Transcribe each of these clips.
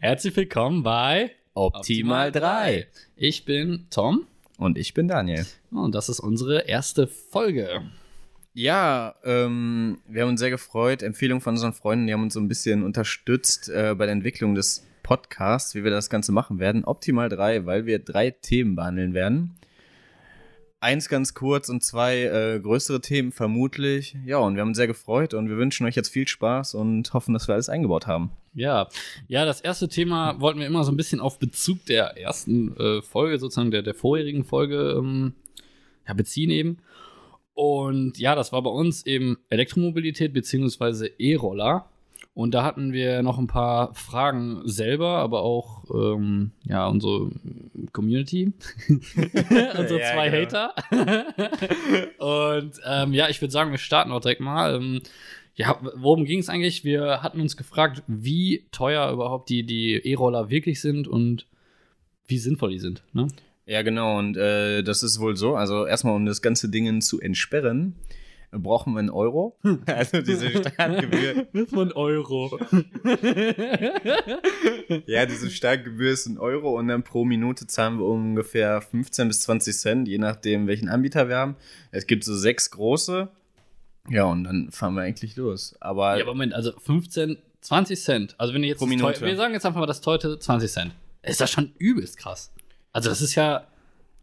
Herzlich willkommen bei Optimal 3. Ich bin Tom Und ich bin Daniel. und das ist unsere erste Folge. Ja, ähm, wir haben uns sehr gefreut. Empfehlung von unseren Freunden, die haben uns so ein bisschen unterstützt äh, bei der Entwicklung des Podcasts, wie wir das Ganze machen werden. Optimal 3, weil wir drei Themen behandeln werden. Eins ganz kurz und zwei äh, größere Themen vermutlich. Ja, und wir haben uns sehr gefreut und wir wünschen euch jetzt viel Spaß und hoffen, dass wir alles eingebaut haben. Ja, ja, das erste Thema wollten wir immer so ein bisschen auf Bezug der ersten äh, Folge, sozusagen der, der vorherigen Folge, ähm, ja, beziehen eben. Und ja, das war bei uns eben Elektromobilität beziehungsweise E-Roller. Und da hatten wir noch ein paar Fragen selber, aber auch ähm, ja unsere Community, unsere Ja, zwei genau. Hater. Und ähm, ja, ich würde sagen, wir starten auch direkt mal. Ähm, ja, worum ging es eigentlich? Wir hatten uns gefragt, wie teuer überhaupt die die E-Roller wirklich sind und wie sinnvoll die sind. Ne? Ja, genau. Und äh, das ist wohl so. Also erstmal, um das ganze Ding zu entsperren, brauchen wir einen Euro. Also diese Startgebühr. Von Euro. ja, diese Startgebühr ist ein Euro und dann pro Minute zahlen wir ungefähr 15 bis 20 Cent, je nachdem, welchen Anbieter wir haben. Es gibt so sechs große. Ja, und dann fahren wir eigentlich los. Aber, Ja, aber Moment, also 15, 20 Cent. Also wenn ihr jetzt Pro Minute. Wir sagen jetzt einfach mal das teute 20 Cent. Ist das schon übelst krass. Also das ist ja,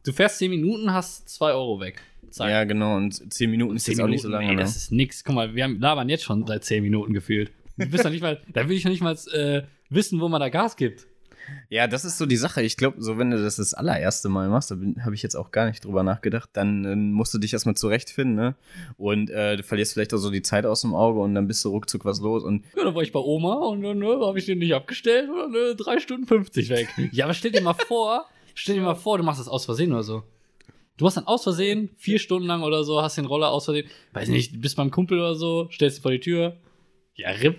du fährst 10 Minuten, hast 2 Euro weg. Zack. ja, genau. Und 10 Minuten ist 10 jetzt auch nicht so lange. ey, ne? das ist nix. Guck mal, wir haben, labern jetzt schon seit 10 Minuten gefühlt. Du bist doch nicht mal, da will ich noch nicht mal äh, wissen, wo man da Gas gibt. Ja, das ist so die Sache. Ich glaube, so wenn du das das allererste Mal machst, da habe ich jetzt auch gar nicht drüber nachgedacht, dann äh, musst du dich erstmal zurechtfinden, ne? Und äh, du verlierst vielleicht auch so die Zeit aus dem Auge und dann bist du ruckzuck was los. Und Ja, dann war ich bei Oma und dann ne, habe ich den nicht abgestellt und dann ne, 3 Stunden 50 weg. ja, aber stell dir mal vor, stell dir mal vor, du machst das aus Versehen oder so. Du hast dann aus Versehen, vier Stunden lang oder so, hast den Roller aus Versehen, weiß nicht, bist beim Kumpel oder so, stellst ihn vor die Tür. Ja, ripp,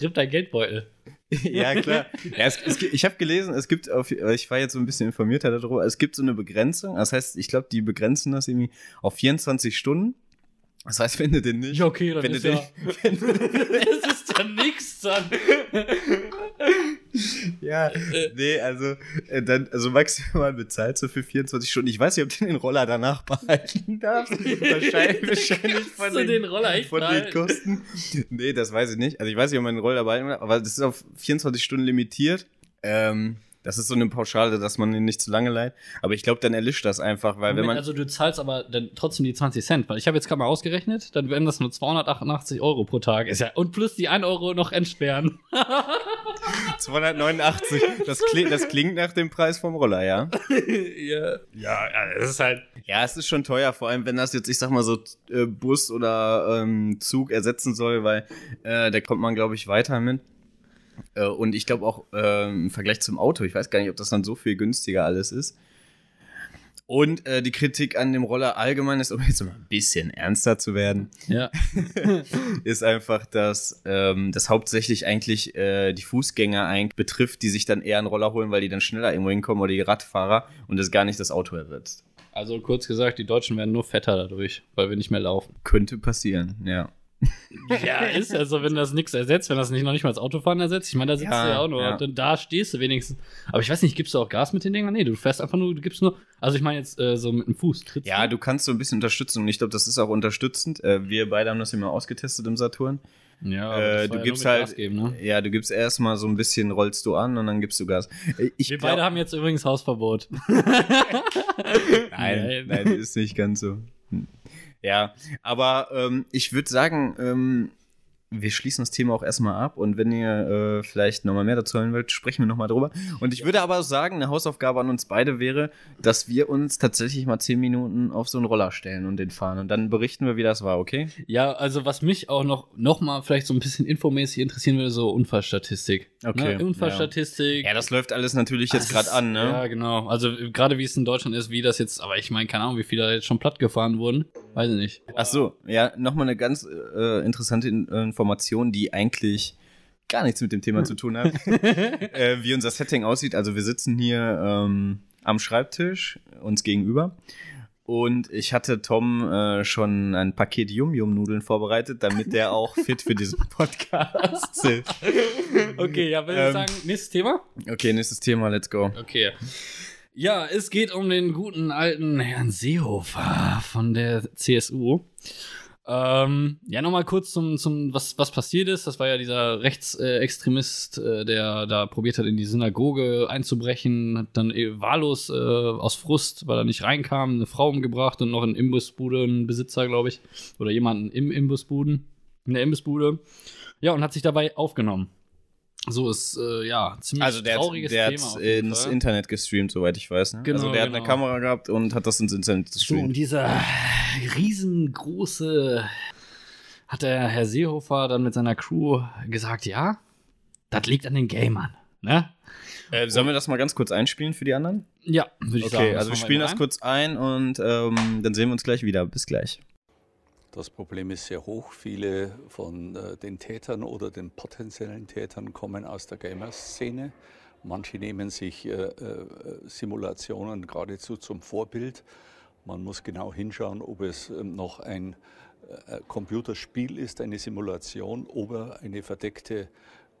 ripp dein Geldbeutel. ja, klar. Ja, es, es, ich habe gelesen, es gibt, auf, ich war jetzt so ein bisschen informierter darüber, es gibt so eine Begrenzung. Das heißt, ich glaube, die begrenzen das irgendwie auf 24 Stunden. Das heißt, wenn du den nicht. Ja, okay, dann wenn ist du den, ja, es ist ja nix dann. Ja, nee, also, äh, dann, also maximal bezahlst du für 24 Stunden. Ich weiß nicht, ob du den Roller danach behalten darfst. wahrscheinlich, wahrscheinlich von du den Roller von den? Kosten. Nee, das weiß ich nicht. Also ich weiß nicht, ob man den Roller behalten darf, aber das ist auf 24 Stunden limitiert. Ähm, das ist so eine Pauschale, dass man ihn nicht zu lange leiht. Aber ich glaube, dann erlischt das einfach, weil wenn Moment, man. also du zahlst aber dann trotzdem die 20 Cent, weil ich habe jetzt gerade mal ausgerechnet, dann wären das nur 288 Euro pro Tag. Ist ja, und plus die 1 Euro noch entsperren. 289. Das, kli das klingt nach dem Preis vom Roller, ja? ja. ja, das ist halt. Ja, es ist schon teuer, vor allem wenn das jetzt, ich sag mal so, äh, Bus oder ähm, Zug ersetzen soll, weil äh, da kommt man, glaube ich, weiter mit. Äh, und ich glaube auch äh, im Vergleich zum Auto, ich weiß gar nicht, ob das dann so viel günstiger alles ist. Und äh, die Kritik an dem Roller allgemein ist, um jetzt mal ein bisschen ernster zu werden, Ja. ist einfach, dass ähm, das hauptsächlich eigentlich äh, die Fußgänger eigentlich betrifft, die sich dann eher einen Roller holen, weil die dann schneller irgendwo hinkommen oder die Radfahrer und das gar nicht das Auto ersetzt. Also kurz gesagt, die Deutschen werden nur fetter dadurch, weil wir nicht mehr laufen. Könnte passieren, ja. Ja, ist ja so, wenn das nichts ersetzt, wenn das nicht noch nicht mal das Autofahren ersetzt. Ich meine, da sitzt Ja, du ja auch nur. ja. Und dann da stehst du wenigstens. Aber ich weiß nicht, gibst du auch Gas mit den Dingern? Nee, du fährst einfach nur, du gibst nur. Also ich meine jetzt äh, so mit dem Fuß. Trittst Ja, du? kannst so ein bisschen unterstützen und ich glaube, das ist auch unterstützend. Äh, wir beide haben das immer ausgetestet im Saturn. Ja, Äh, du ja gibst halt, Gas geben, ne? ja, du gibst erstmal so ein bisschen, rollst du an und dann gibst du Gas. Äh, Ich Wir glaub- beide haben jetzt übrigens Hausverbot. Nein, nein, ist nicht ganz so. Ja, aber ähm, ich würde sagen, ähm, wir schließen das Thema auch erstmal ab und wenn ihr äh, vielleicht nochmal mehr dazu hören wollt, sprechen wir nochmal drüber. Und ich würde aber sagen, eine Hausaufgabe an uns beide wäre, dass wir uns tatsächlich mal zehn Minuten auf so einen Roller stellen und den fahren und dann berichten wir, wie das war, okay? Ja, also was mich auch noch, noch mal vielleicht so ein bisschen infomäßig interessieren würde, so Unfallstatistik. Okay, Ne? Unfallstatistik. Ja, das läuft alles natürlich jetzt Das gerade an, ne? Ja, genau. Also gerade wie es in Deutschland ist, wie das jetzt, aber ich meine, keine Ahnung, wie viele da jetzt schon platt gefahren wurden. Weiß ich nicht. Ach so, ja, nochmal eine ganz äh, interessante In äh, Information, die eigentlich gar nichts mit dem Thema zu tun hat. äh, wie unser Setting aussieht. Also wir sitzen hier ähm, am Schreibtisch uns gegenüber Und ich hatte Tom äh, schon ein Paket Yum-Yum-Nudeln vorbereitet, damit der auch fit für diesen Podcast ist. Okay, ja, würde ich Ähm. sagen, nächstes Thema? Okay, nächstes Thema, let's go. Okay. Ja, es geht um den guten alten Herrn Seehofer von der CSU. Ähm, ja, nochmal kurz zum, zum was, was passiert ist. Das war ja dieser Rechtsextremist, äh, der da probiert hat, in die Synagoge einzubrechen, hat dann eh wahllos äh, aus Frust, weil er nicht reinkam, eine Frau umgebracht und noch einen Imbissbude, einen Besitzer, glaube ich, oder jemanden im Imbissbuden, in der Imbissbude. Ja, und hat sich dabei aufgenommen. So ist, äh, ja, ziemlich Also der hat, trauriges der Thema. hat ins Fall. Internet gestreamt, soweit ich weiß. Ne? Genau, also der hat genau. eine Kamera gehabt und hat das ins Internet So, und gestreamt. dieser riesengroße hat der Herr Seehofer dann mit seiner Crew gesagt, ja, das liegt an den Gamern, ne? Äh, sollen wir das mal ganz kurz einspielen für die anderen? Ja, würde ich sagen. Okay, also wir spielen das rein. kurz ein und ähm, dann sehen wir uns gleich wieder. Bis gleich. Das Problem ist sehr hoch. Viele von äh, den Tätern oder den potenziellen Tätern kommen aus der Gamer-Szene. Manche nehmen sich äh, äh, Simulationen geradezu zum Vorbild. Man muss genau hinschauen, ob es ähm, noch ein Computerspiel ist, eine Simulation oder eine verdeckte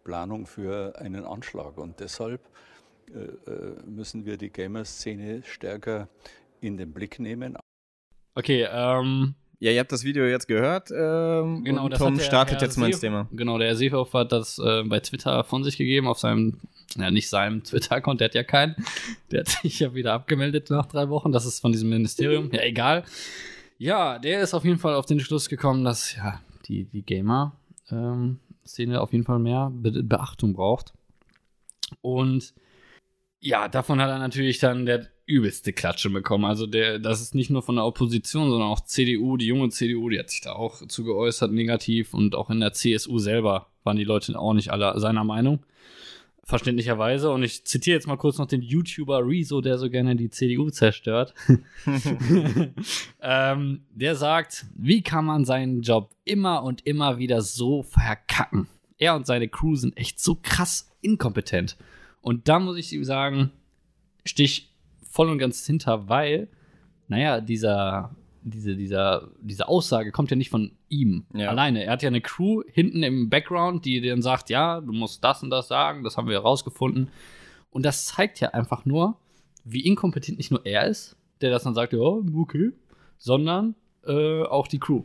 Planung für einen Anschlag. Und deshalb müssen wir die Gamer-Szene stärker in den Blick nehmen. Okay, ähm, Ja, ihr habt das Video jetzt gehört. Ähm, genau, und Tom der startet Herr jetzt mal ins Thema. Genau, der Herr Seehofer hat das äh, bei Twitter von sich gegeben, auf seinem, ja, nicht seinem Twitter-Account, der hat ja keinen. Der hat sich ja wieder abgemeldet nach drei Wochen. Das ist von diesem Ministerium. Ja, egal. Ja, der ist auf jeden Fall auf den Schluss gekommen, dass ja die, die Gamer-Szene auf jeden Fall mehr Be Beachtung braucht. Und ja, davon hat er natürlich dann der übelste Klatsche bekommen. Also der, das ist nicht nur von der Opposition, sondern auch CDU, die junge CDU, die hat sich da auch zu geäußert, negativ. Und auch in der CSU selber waren die Leute auch nicht alle seiner Meinung. Verständlicherweise. Und ich zitiere jetzt mal kurz noch den YouTuber Rezo, der so gerne die CDU zerstört. ähm, der sagt, wie kann man seinen Job immer und immer wieder so verkacken? Er und seine Crew sind echt so krass inkompetent. Und da muss ich ihm sagen, stich voll und ganz hinter, weil, naja, dieser, diese, dieser, diese Aussage kommt ja nicht von ihm Ja. alleine. Er hat ja eine Crew hinten im Background, die dann sagt, ja, du musst das und das sagen, das haben wir herausgefunden. Und das zeigt ja einfach nur, wie inkompetent nicht nur er ist, der das dann sagt, ja, okay, sondern äh, auch die Crew.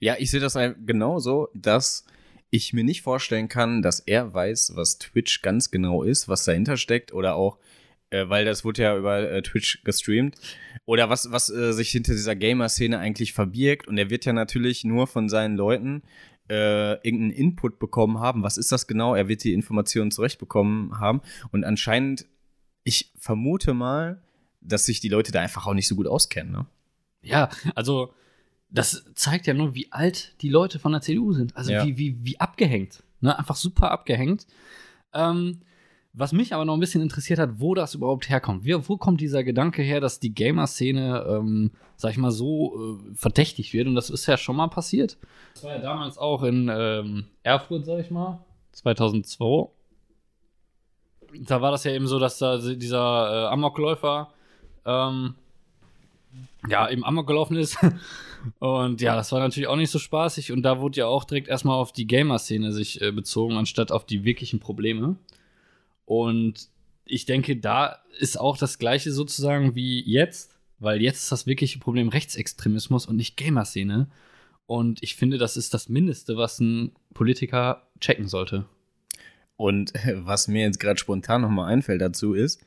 Ja, ich sehe das genauso, dass ich mir nicht vorstellen kann, dass er weiß, was Twitch ganz genau ist, was dahinter steckt oder auch, äh, weil das wurde ja über äh, Twitch gestreamt, oder was, was äh, sich hinter dieser Gamer-Szene eigentlich verbirgt. Und er wird ja natürlich nur von seinen Leuten äh, irgendeinen Input bekommen haben. Was ist das genau? Er wird die Informationen zurechtbekommen haben. Und anscheinend, ich vermute mal, dass sich die Leute da einfach auch nicht so gut auskennen. Ne? Ja, also das zeigt ja nur, wie alt die Leute von der CDU sind. Also Ja. wie, wie, wie abgehängt. Ne? Einfach super abgehängt. Ähm, was mich aber noch ein bisschen interessiert hat, wo das überhaupt herkommt. Wie, wo kommt dieser Gedanke her, dass die Gamer-Szene, ähm, sag ich mal, so äh, verdächtig wird? Und das ist ja schon mal passiert. Das war ja damals auch in ähm, Erfurt, sag ich mal, 2002. Da war das ja eben so, dass da dieser äh, Amokläufer ähm, ja, eben Amok gelaufen ist. Und ja, das war natürlich auch nicht so spaßig. Und da wurde ja auch direkt erstmal auf die Gamer-Szene sich äh, bezogen, anstatt auf die wirklichen Probleme. Und ich denke, da ist auch das Gleiche sozusagen wie jetzt, weil jetzt ist das wirkliche Problem Rechtsextremismus und nicht Gamer-Szene. Und ich finde, das ist das Mindeste, was ein Politiker checken sollte. Und was mir jetzt gerade spontan nochmal einfällt dazu ist,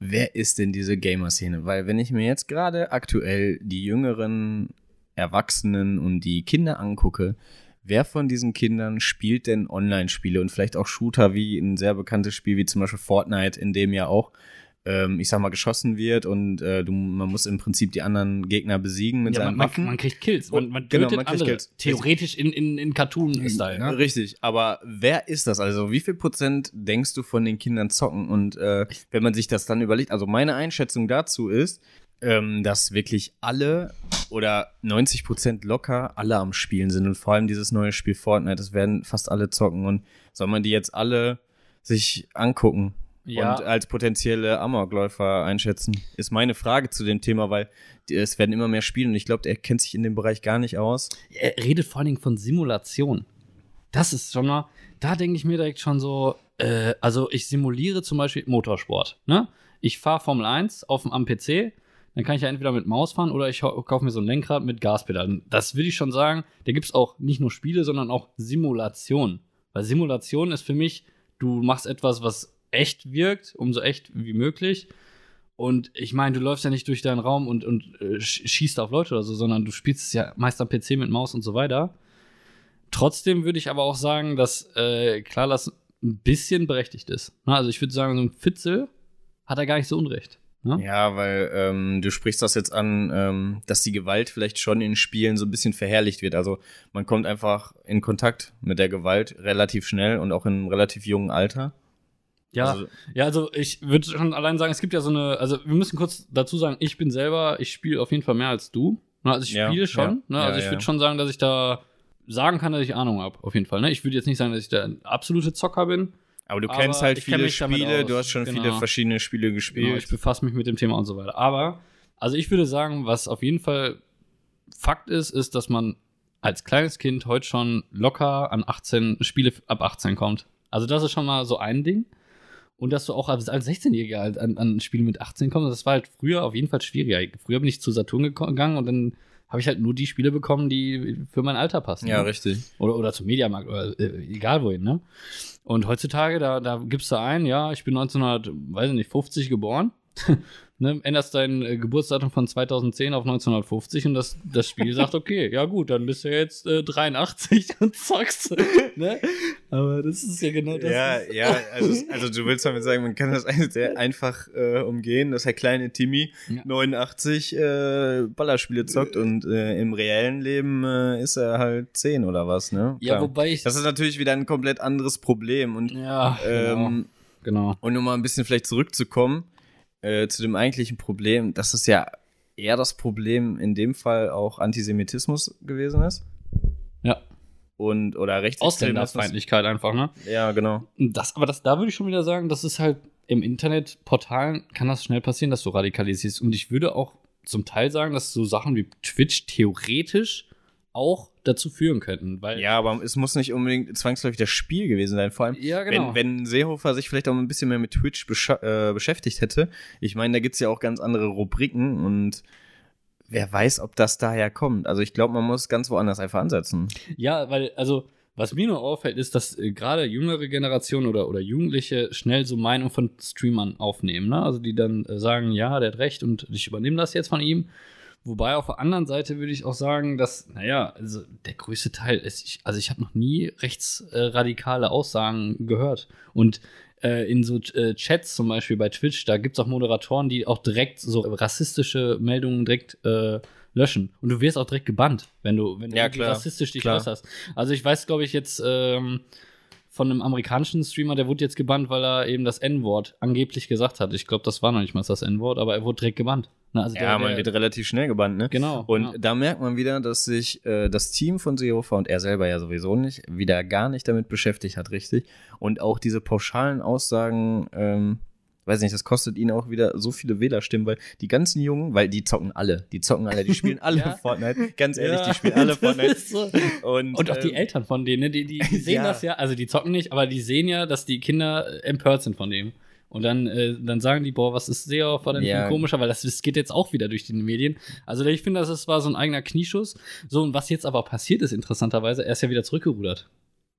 wer ist denn diese Gamer-Szene? Weil wenn ich mir jetzt gerade aktuell die jüngeren Erwachsenen und die Kinder angucke, wer von diesen Kindern spielt denn Online-Spiele und vielleicht auch Shooter wie ein sehr bekanntes Spiel wie zum Beispiel Fortnite, in dem ja auch, ähm, ich sag mal, geschossen wird und äh, du, man muss im Prinzip die anderen Gegner besiegen mit Ja, seinen man, man, Waffen. man kriegt Kills. Man, man Genau, tötet man kriegt andere. Kills. Theoretisch in, in, in Cartoon-Style. Ne? Richtig, aber wer ist das? Also wie viel Prozent denkst du von den Kindern zocken? Und äh, wenn man sich das dann überlegt, also meine Einschätzung dazu ist, ähm, dass wirklich alle oder 90 Prozent locker alle am Spielen sind und vor allem dieses neue Spiel Fortnite, das werden fast alle zocken und soll man die jetzt alle sich angucken? Ja. und als potenzielle Amokläufer einschätzen. Ist meine Frage zu dem Thema, weil es werden immer mehr Spiele und ich glaube, er kennt sich in dem Bereich gar nicht aus. Er redet vor allen Dingen von Simulation. Das ist schon mal, da denke ich mir direkt schon so, äh, also ich simuliere zum Beispiel Motorsport. Ne? Ich fahre Formel 1 auf dem, am PC, dann kann ich ja entweder mit Maus fahren oder ich kaufe mir so ein Lenkrad mit Gaspedal. Das würde ich schon sagen, da gibt es auch nicht nur Spiele, sondern auch Simulation. Weil Simulation ist für mich, du machst etwas, was echt wirkt, umso echt wie möglich. Und ich meine, du läufst ja nicht durch deinen Raum und, und äh, sch- schießt auf Leute oder so, sondern du spielst es ja meist am PC mit Maus und so weiter. Trotzdem würde ich aber auch sagen, dass äh, klar das ein bisschen berechtigt ist. Na, also ich würde sagen, so ein Fitzel hat er gar nicht so unrecht. Ne? Ja, weil ähm, du sprichst das jetzt an, ähm, dass die Gewalt vielleicht schon in Spielen so ein bisschen verherrlicht wird. Also man kommt einfach in Kontakt mit der Gewalt relativ schnell und auch in einem relativ jungen Alter. Ja, Also, ja, also ich würde schon allein sagen, es gibt ja so eine, also wir müssen kurz dazu sagen, ich bin selber, ich spiele auf jeden Fall mehr als du. Na, Also ich Ja, spiele schon, ja, ne? ja, also ich ja. würde schon sagen, dass ich da sagen kann, dass ich Ahnung habe, auf jeden Fall. Ne? Ich würde jetzt nicht sagen, dass ich der absolute Zocker bin. Aber du Aber kennst halt ich kenn viele Spiele, du hast schon genau. viele verschiedene Spiele gespielt. Genau, ich befasse mich mit dem Thema und so weiter. Aber, also ich würde sagen, was auf jeden Fall Fakt ist, ist, dass man als kleines Kind heute schon locker an 18 Spiele ab 18 kommt. Also das ist schon mal so ein Ding. Und dass du auch als, als 16-Jähriger halt an, an Spiele mit 18 kommst, das war halt früher auf jeden Fall schwieriger. Früher bin ich zu Saturn gegangen und dann habe ich halt nur die Spiele bekommen, die für mein Alter passen. ja, ne? richtig. Oder, oder zum Mediamarkt oder äh, egal wohin, ne? Und heutzutage, da, da gibst du ein, ja, ich bin 1950 geboren. Ne, änderst dein äh, Geburtsdatum von 2010 auf 1950 und das, das Spiel sagt, okay, ja gut, dann bist du jetzt äh, 83 und zockst. ne? Aber das ist ja genau das. ja, ist- ja, also, also du willst damit sagen, man kann das sehr einfach äh, umgehen, dass der kleine Timmy Ja. 89 äh, Ballerspiele zockt und äh, im reellen Leben ist er halt 10 oder was, ne? ja, wobei ich. Das ist natürlich wieder ein komplett anderes Problem und ja, ähm, genau. genau. Und um mal ein bisschen vielleicht zurückzukommen äh, zu dem eigentlichen Problem, dass es ja eher das Problem in dem Fall auch Antisemitismus gewesen ist. Ja. Und, oder. Ausländerfeindlichkeit einfach, ne? Ja, genau. Das, aber das, da würde ich schon wieder sagen, das ist halt im Internetportalen kann das schnell passieren, dass du radikalisierst. Und ich würde auch zum Teil sagen, dass so Sachen wie Twitch theoretisch auch dazu führen könnten. Weil Ja, aber es muss nicht unbedingt zwangsläufig das Spiel gewesen sein. Vor allem, Ja, genau. wenn, wenn Seehofer sich vielleicht auch ein bisschen mehr mit Twitch äh, beschäftigt hätte. Ich meine, da gibt's ja auch ganz andere Rubriken und wer weiß, ob das daher kommt. Also ich glaube, man muss ganz woanders einfach ansetzen. Ja, weil, also, was mir nur auffällt, ist, dass äh, gerade jüngere Generationen oder, oder Jugendliche schnell so Meinung von Streamern aufnehmen. Ne? Also die dann äh, sagen, ja, der hat recht und ich übernehme das jetzt von ihm. Wobei auf der anderen Seite würde ich auch sagen, dass, naja, also der größte Teil ist, ich, also ich habe noch nie rechtsradikale Aussagen gehört. Und äh, in so äh, Chats zum Beispiel bei Twitch, da gibt es auch Moderatoren, die auch direkt so rassistische Meldungen direkt äh, löschen. Und du wirst auch direkt gebannt, wenn du, wenn du Ja, klar. rassistisch dich Klar. äußerst. Also ich weiß, glaube ich, jetzt ähm, von einem amerikanischen Streamer, der wurde jetzt gebannt, weil er eben das N-Wort angeblich gesagt hat. Ich glaube, das war noch nicht mal das N-Wort, aber er wurde direkt gebannt. Na, also Ja, der, man der, wird relativ schnell gebannt, ne? Genau, Und ja. da merkt man wieder, dass sich äh, das Team von Seehofer und er selber ja sowieso nicht, wieder gar nicht damit beschäftigt hat, richtig. Und auch diese pauschalen Aussagen, ähm, weiß nicht, das kostet ihnen auch wieder so viele Wählerstimmen, weil die ganzen Jungen, weil die zocken alle, die zocken alle, die spielen alle Ja. Fortnite. Ganz ehrlich, Ja, die spielen alle Fortnite. so. Und, Und auch die ähm, Eltern von denen, ne? die, die, die sehen Ja. das ja, also die zocken nicht, aber die sehen ja, dass die Kinder äh, empört sind von dem. Und dann, äh, dann sagen die, boah, was ist Seehofer denn für Ja. ein komischer, weil das, das geht jetzt auch wieder durch die Medien. Also ich finde, das war so ein eigener Knieschuss. So, und was jetzt aber passiert ist, interessanterweise, er ist ja wieder zurückgerudert.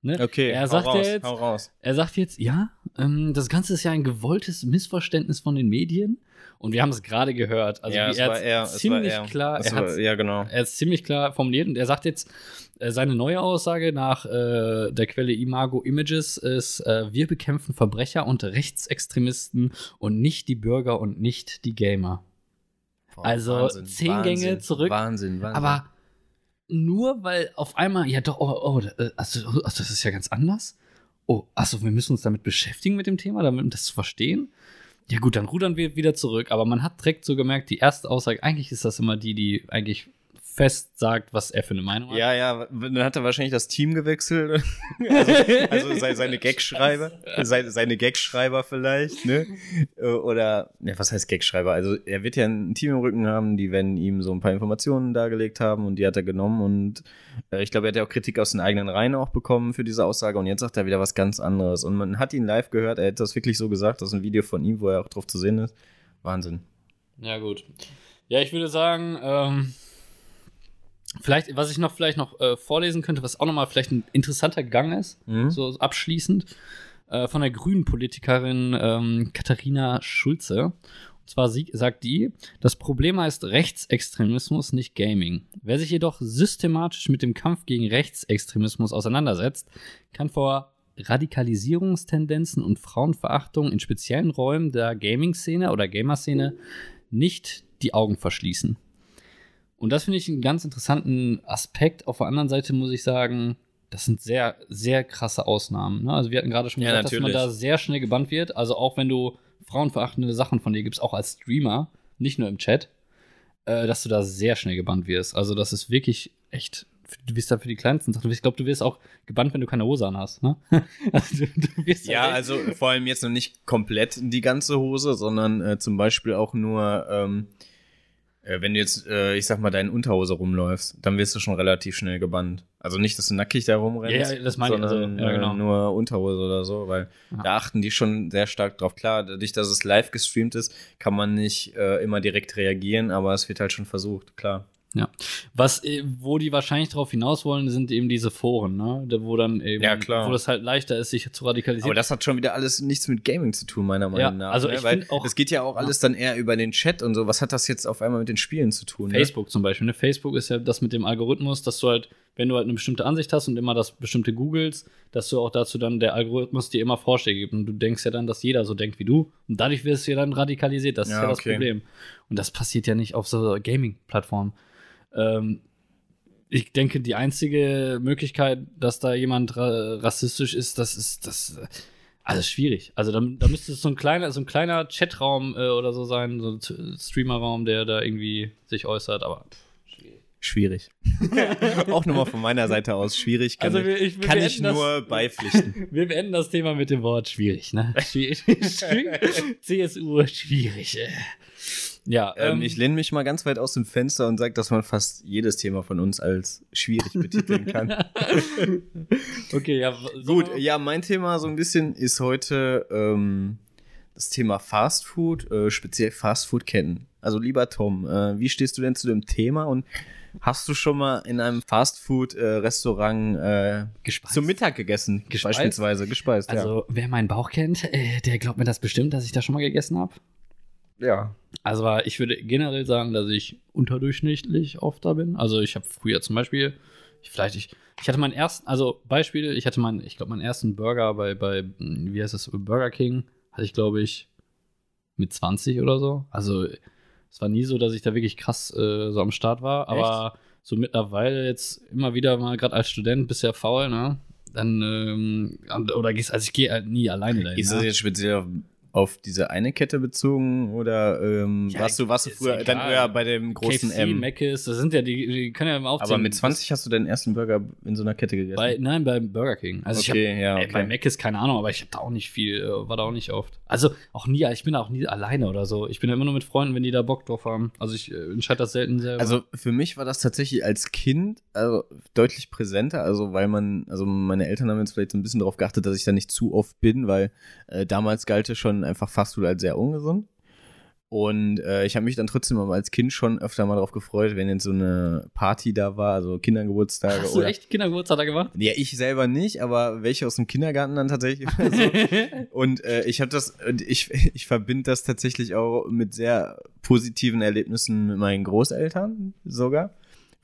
Ne? Okay, er sagt raus, jetzt, raus. er sagt jetzt, ja, ähm, das Ganze ist ja ein gewolltes Missverständnis von den Medien. Und wir haben es gerade gehört. Also ja, er er, ziemlich er. klar, Es er war, ja, genau. er ist ziemlich klar formuliert und er sagt jetzt, äh, seine neue Aussage nach äh, der Quelle Imago Images ist, äh, wir bekämpfen Verbrecher und Rechtsextremisten und nicht die Bürger und nicht die Gamer. Boah, Also, zehn Gänge zurück. Wahnsinn, Wahnsinn. Aber nur weil auf einmal, ja doch, oh, oh äh, also, also das ist ja ganz anders. Oh, also wir müssen uns damit beschäftigen mit dem Thema, damit um das zu verstehen. Ja gut, dann rudern wir wieder zurück. Aber man hat direkt so gemerkt, die erste Aussage, eigentlich ist das immer die, die eigentlich fest sagt, was er für eine Meinung hat. Ja, ja, dann hat er wahrscheinlich das Team gewechselt. also, also seine, Gagschreiber, seine, seine Gagschreiber vielleicht, ne? Oder, ja, was heißt Gagschreiber? Also er wird ja ein Team im Rücken haben, die werden ihm so ein paar Informationen dargelegt haben und die hat er genommen und äh, ich glaube, er hat ja auch Kritik aus den eigenen Reihen auch bekommen für diese Aussage und jetzt sagt er wieder was ganz anderes und man hat ihn live gehört, er hat das wirklich so gesagt, das ist ein Video von ihm, wo er auch drauf zu sehen ist. Wahnsinn. Ja, gut. Ja, ich würde sagen, ähm, vielleicht, was ich noch vielleicht noch äh, vorlesen könnte, was auch nochmal vielleicht ein interessanter Gang ist, mhm. so abschließend, äh, von der grünen Politikerin ähm, Katharina Schulze. Und zwar sie, sagt die, das Problem heißt Rechtsextremismus, nicht Gaming. Wer sich jedoch systematisch mit dem Kampf gegen Rechtsextremismus auseinandersetzt, kann vor Radikalisierungstendenzen und Frauenverachtung in speziellen Räumen der Gaming-Szene oder Gamer-Szene nicht die Augen verschließen. Und das finde ich einen ganz interessanten Aspekt. Auf der anderen Seite muss ich sagen, das sind sehr, sehr krasse Ausnahmen. Ne? Also wir hatten gerade schon ja, gesagt, natürlich. dass man da sehr schnell gebannt wird. Also auch wenn du frauenverachtende Sachen von dir gibst, auch als Streamer, nicht nur im Chat, äh, dass du da sehr schnell gebannt wirst. Also das ist wirklich echt du wirst da für die kleinsten Sachen. Ich glaube, du wirst auch gebannt, wenn du keine Hose an hast. Ne? Also, du, du ja, also vor allem jetzt noch nicht komplett die ganze Hose, sondern äh, zum Beispiel auch nur ähm, äh, wenn du jetzt, äh, ich sag mal, deinen Unterhose rumläufst, dann wirst du schon relativ schnell gebannt. Also nicht, dass du nackig da rumrennst, ja, das meine ich, also, ja, genau. äh, nur Unterhose oder so, weil ja. da achten die schon sehr stark drauf. Klar, dadurch, dass es live gestreamt ist, kann man nicht äh, immer direkt reagieren, aber es wird halt schon versucht, klar. Ja. Was, äh, wo die wahrscheinlich darauf hinaus wollen, sind eben diese Foren, ne? Wo dann eben, ja, klar. wo das halt leichter ist, sich zu radikalisieren. Aber das hat schon wieder alles nichts mit Gaming zu tun, meiner Meinung ja, nach. Also ne? ich Weil auch, es geht ja auch alles dann eher über den Chat und so. Was hat das jetzt auf einmal mit den Spielen zu tun? Ne? Facebook ne? zum Beispiel. Ne? Facebook ist ja das mit dem Algorithmus, dass du halt, wenn du halt eine bestimmte Ansicht hast und immer das bestimmte googelst, dass du auch dazu dann der Algorithmus dir immer Vorschläge gibt. Und du denkst ja dann, dass jeder so denkt wie du. Und dadurch wirst du ja dann radikalisiert. Das ja, ist ja das okay. Problem. Und das passiert ja nicht auf so Gaming-Plattformen. Ähm, ich denke, die einzige Möglichkeit, dass da jemand ra rassistisch ist, das ist das äh, alles schwierig. Also da, da müsste es so ein kleiner, so ein kleiner Chatraum äh, oder so sein, so ein Streamerraum, der da irgendwie sich äußert, aber schwierig. Auch nochmal von meiner Seite aus schwierig. Kann also wir, ich, kann ich nur das, beipflichten. Wir beenden das Thema mit dem Wort schwierig, ne? Schwierig. CSU schwierig. Ja, ähm, ähm, ich lehne mich mal ganz weit aus dem Fenster und sage, dass man fast jedes Thema von uns als schwierig betiteln kann. okay, ja. So Gut, ja, mein Thema so ein bisschen ist heute ähm, das Thema Fast Food, äh, speziell Fast Food kennen. Also lieber Tom, äh, wie stehst du denn zu dem Thema und Hast du schon mal in einem Fastfood-Restaurant äh, gespeist. zum Mittag gegessen? Gespeist? Beispielsweise gespeist, Also, ja. wer meinen Bauch kennt, äh, der glaubt mir das bestimmt, dass ich da schon mal gegessen habe. Ja. Also ich würde generell sagen, dass ich unterdurchschnittlich oft da bin. Also ich habe früher zum Beispiel, ich, vielleicht ich, ich hatte meinen ersten, also Beispiel, ich hatte meinen, ich glaube meinen ersten Burger bei, bei, wie heißt das, Burger King, hatte ich glaube ich mit 20 oder so. Also es war nie so, dass ich da wirklich krass äh, so am Start war, aber Echt? so mittlerweile jetzt immer wieder mal, gerade als Student, bist ja faul, ne? Dann, ähm, oder gehst, also ich gehe halt nie alleine dahin. Ist das ne? jetzt speziell auf diese eine Kette bezogen oder ähm, ja, warst du warst du früher dann eher bei dem großen KFC, M? Mc's, das sind ja die, die können ja immer aufzählen. Aber mit 20 hast du deinen ersten Burger in so einer Kette gegessen? Bei, nein, beim Burger King. Also okay, ich hab, ja, okay. bei Mc's keine Ahnung, aber ich habe da auch nicht viel, äh, war da auch nicht oft. Also auch nie, ich bin auch nie alleine oder so. Ich bin ja immer nur mit Freunden, wenn die da Bock drauf haben. Also ich äh, entscheide das selten selber. Also für mich war das tatsächlich als Kind also deutlich präsenter, also weil man, also meine Eltern haben jetzt vielleicht so ein bisschen darauf geachtet, dass ich da nicht zu oft bin, weil äh, damals galt es schon einfach Fastfood als sehr ungesund. Und äh, ich habe mich dann trotzdem aber als Kind schon öfter mal darauf gefreut, wenn jetzt so eine Party da war, also Kindergeburtstage. Hast du oder, echt Kindergeburtstage gemacht? Ja, ich selber nicht, aber welche aus dem Kindergarten dann tatsächlich. so. Und äh, ich habe das, ich, ich verbinde das tatsächlich auch mit sehr positiven Erlebnissen mit meinen Großeltern sogar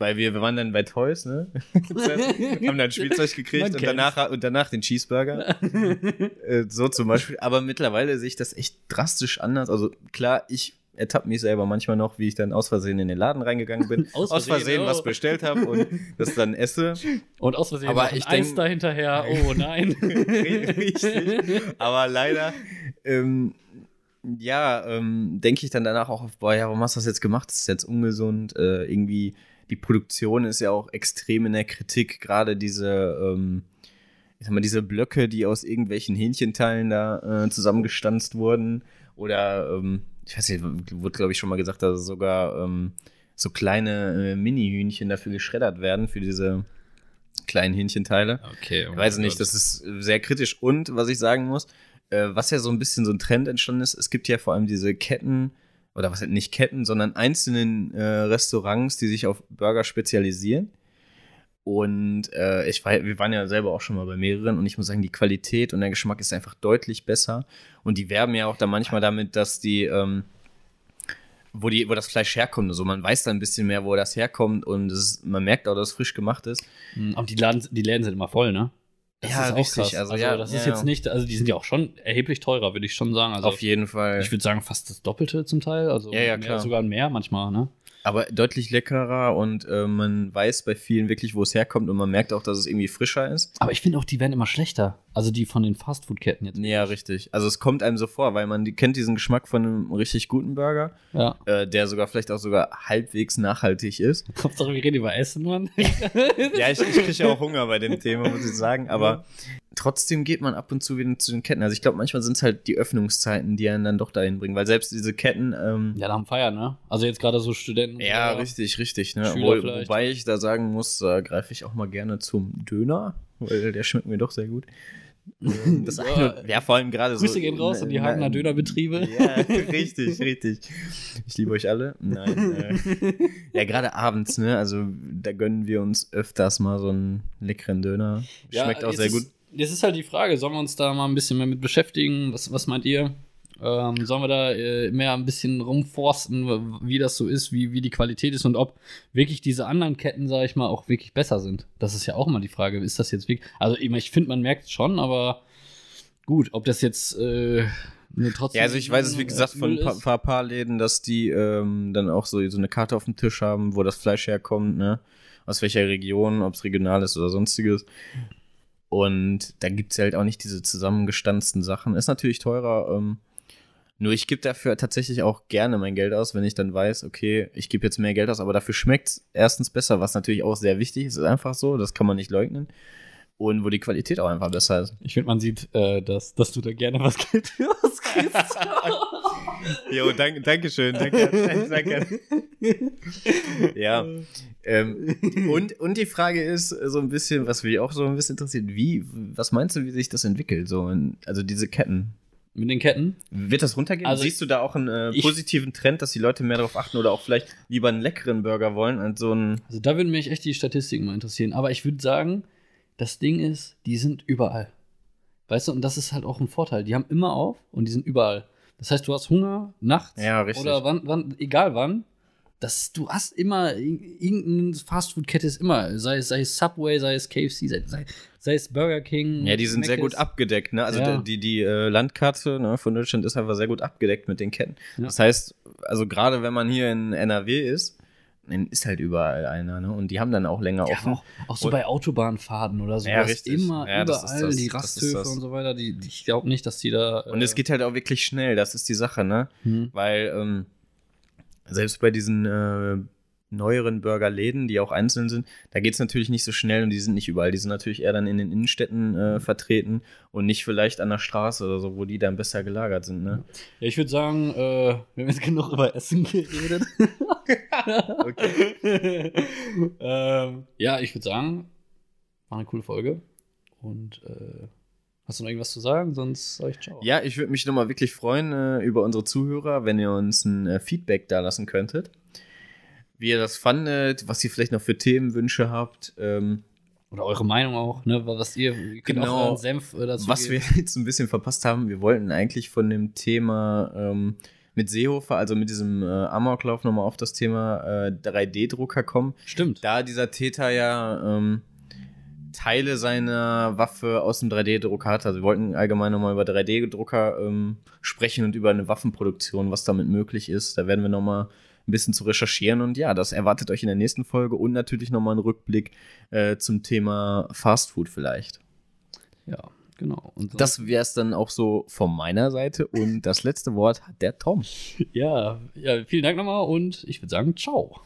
weil wir, wir waren dann bei Toys, ne? haben dann Spielzeug gekriegt und danach, und danach den Cheeseburger. äh, so zum Beispiel. Aber mittlerweile sehe ich das echt drastisch anders. Also klar, ich ertappe mich selber manchmal noch, wie ich dann aus Versehen in den Laden reingegangen bin, aus Versehen, aus Versehen oh. was bestellt habe und das dann esse. Und aus Versehen aber ich Eis da hinterher, oh nein. Richtig. Aber leider, ähm, ja, ähm, denke ich dann danach auch auf, boah, ja, warum hast du das jetzt gemacht? Das ist jetzt ungesund, äh, irgendwie die Produktion ist ja auch extrem in der Kritik, gerade diese, ähm, ich sag mal, diese Blöcke, die aus irgendwelchen Hähnchenteilen da äh, zusammengestanzt wurden. Oder, ähm, ich weiß nicht, wurde, glaube ich, schon mal gesagt, dass sogar ähm, so kleine äh, Mini-Hühnchen dafür geschreddert werden, für diese kleinen Hähnchenteile. Okay. Ich weiß nicht, das ist sehr kritisch. Und was ich sagen muss, äh, was ja so ein bisschen so ein Trend entstanden ist, es gibt ja vor allem diese Ketten, oder was nicht Ketten, sondern einzelnen äh, Restaurants, die sich auf Burger spezialisieren. Und äh, ich war, wir waren ja selber auch schon mal bei mehreren und ich muss sagen, die Qualität und der Geschmack ist einfach deutlich besser. Und die werben ja auch da manchmal damit, dass die, ähm, wo die, wo das Fleisch herkommt und. Man weiß da ein bisschen mehr, wo das herkommt und ist, man merkt auch, dass es frisch gemacht ist. Hm, die, Laden, die Läden sind immer voll, ne? Das ja, ist auch richtig. Krass. Also, also ja, das ist ja. jetzt nicht, also die sind ja auch schon erheblich teurer, würde ich schon sagen. Also Auf jeden Fall. Ich würde sagen, fast das Doppelte zum Teil. Also ja, ja, klar. sogar mehr manchmal, ne? Aber deutlich leckerer und äh, man weiß bei vielen wirklich, wo es herkommt und man merkt auch, dass es irgendwie frischer ist. Aber ich finde auch, die werden immer schlechter. Also die von den Fastfood-Ketten jetzt. Ja, richtig. Also es kommt einem so vor, weil man die, kennt diesen Geschmack von einem richtig guten Burger, ja. äh, der sogar vielleicht auch sogar halbwegs nachhaltig ist. Hauptsache, wir reden über Essen, Mann. ja, ich, ich kriege ja auch Hunger bei dem Thema, muss ich sagen. Aber trotzdem geht man ab und zu wieder zu den Ketten. Also ich glaube, manchmal sind es halt die Öffnungszeiten, die einen dann doch dahin bringen, weil selbst diese Ketten. Ähm, ja, da haben Feiern, ne? Also jetzt gerade so Studenten. Ja, richtig, richtig. Ne? Wo, wobei ich da sagen muss, äh, greife ich auch mal gerne zum Döner, weil der schmeckt mir doch sehr gut. Das eine, ja, vor allem gerade so. Grüße gehen raus in die Hagener Dönerbetriebe. Ja, richtig, richtig. Ich liebe euch alle. Nein. Äh, ja, gerade abends, ne? Also da gönnen wir uns öfters mal so einen leckeren Döner. Schmeckt ja, auch sehr gut. Jetzt ist halt die Frage, sollen wir uns da mal ein bisschen mehr mit beschäftigen? Was, was meint ihr? Ähm, sollen wir da äh, mehr ein bisschen rumforsten, wie das so ist, wie, wie die Qualität ist und ob wirklich diese anderen Ketten, sage ich mal, auch wirklich besser sind? Das ist ja auch mal die Frage. Ist das jetzt wirklich. Also, ich finde, man merkt es schon, aber gut, ob das jetzt. Äh, trotzdem ja, also ich weiß es, wie gesagt, von ein paar, paar, Läden, dass die ähm, dann auch so, so eine Karte auf dem Tisch haben, wo das Fleisch herkommt, ne? Aus welcher Region, ob es regional ist oder sonstiges. Und da gibt es halt auch nicht diese zusammengestanzten Sachen. Ist natürlich teurer. Ähm, nur ich gebe dafür tatsächlich auch gerne mein Geld aus, wenn ich dann weiß, okay, ich gebe jetzt mehr Geld aus, aber dafür schmeckt es erstens besser, was natürlich auch sehr wichtig ist. Ist einfach so, das kann man nicht leugnen. Und wo die Qualität auch einfach besser ist. Ich finde, man sieht, äh, dass, dass du da gerne was Geld für ausgibst. jo, danke, danke schön. Danke, danke. ja. Ähm, und, und die Frage ist so ein bisschen, was mich auch so ein bisschen interessiert, wie, was meinst du, wie sich das entwickelt? So, in, also diese Ketten. Mit den Ketten? Wird das runtergehen? Also Siehst du da auch einen äh, positiven Trend, dass die Leute mehr darauf achten oder auch vielleicht lieber einen leckeren Burger wollen als so einen. Also da würden mich echt die Statistiken mal interessieren. Aber ich würde sagen, das Ding ist, die sind überall. Weißt du, und das ist halt auch ein Vorteil. Die haben immer auf und die sind überall. Das heißt, du hast Hunger nachts ja, oder wann, wann, egal wann, das, du hast immer, irgendeine Fastfood-Kette ist immer, sei es, sei es Subway, sei es KFC, sei, sei, sei es Burger King. Ja, die sind Mc's. sehr gut abgedeckt, ne? Also ja. die, die äh, Landkarte ne, von Deutschland ist einfach sehr gut abgedeckt mit den Ketten. Ja. Das heißt, also gerade wenn man hier in NRW ist, ist halt überall einer, ne? Und die haben dann auch länger ja, offen. Auch, auch so und, bei Autobahnfahrten oder so. Ja, richtig. Immer ja, überall das, die Rasthöfe und so weiter. Die, die ich glaube nicht, dass die da. Äh und es geht halt auch wirklich schnell, das ist die Sache, ne? Hm. Weil, ähm, selbst bei diesen äh, neueren Burgerläden, die auch einzeln sind, da geht es natürlich nicht so schnell und die sind nicht überall. Die sind natürlich eher dann in den Innenstädten äh, vertreten und nicht vielleicht an der Straße oder so, wo die dann besser gelagert sind. Ne? Ja, ich würde sagen, äh, wir haben jetzt genug über Essen geredet. ähm, ja, ich würde sagen, war eine coole Folge und äh, Hast du noch irgendwas zu sagen? Sonst sage ich ciao. Ja, ich würde mich nochmal wirklich freuen äh, über unsere Zuhörer, wenn ihr uns ein äh, Feedback da lassen könntet. Wie ihr das fandet, was ihr vielleicht noch für Themenwünsche habt. Ähm, Oder eure Meinung auch, ne? Was ihr, ihr genau, Senf äh, dazu Was geben. wir jetzt ein bisschen verpasst haben, wir wollten eigentlich von dem Thema ähm, mit Seehofer, also mit diesem äh, Amoklauf nochmal auf das Thema äh, 3D-Drucker kommen. Stimmt. Da dieser Täter ja ähm, Teile seiner Waffe aus dem 3D-Drucker hat. Also wir wollten allgemein nochmal über 3D-Drucker ähm, sprechen und über eine Waffenproduktion, was damit möglich ist. Da werden wir nochmal ein bisschen zu recherchieren und ja, das erwartet euch in der nächsten Folge und natürlich nochmal einen Rückblick äh, zum Thema Fast Food vielleicht. Ja, genau. Und das wäre es dann auch so von meiner Seite und das letzte Wort hat der Tom. Ja, ja vielen Dank nochmal und ich würde sagen, ciao.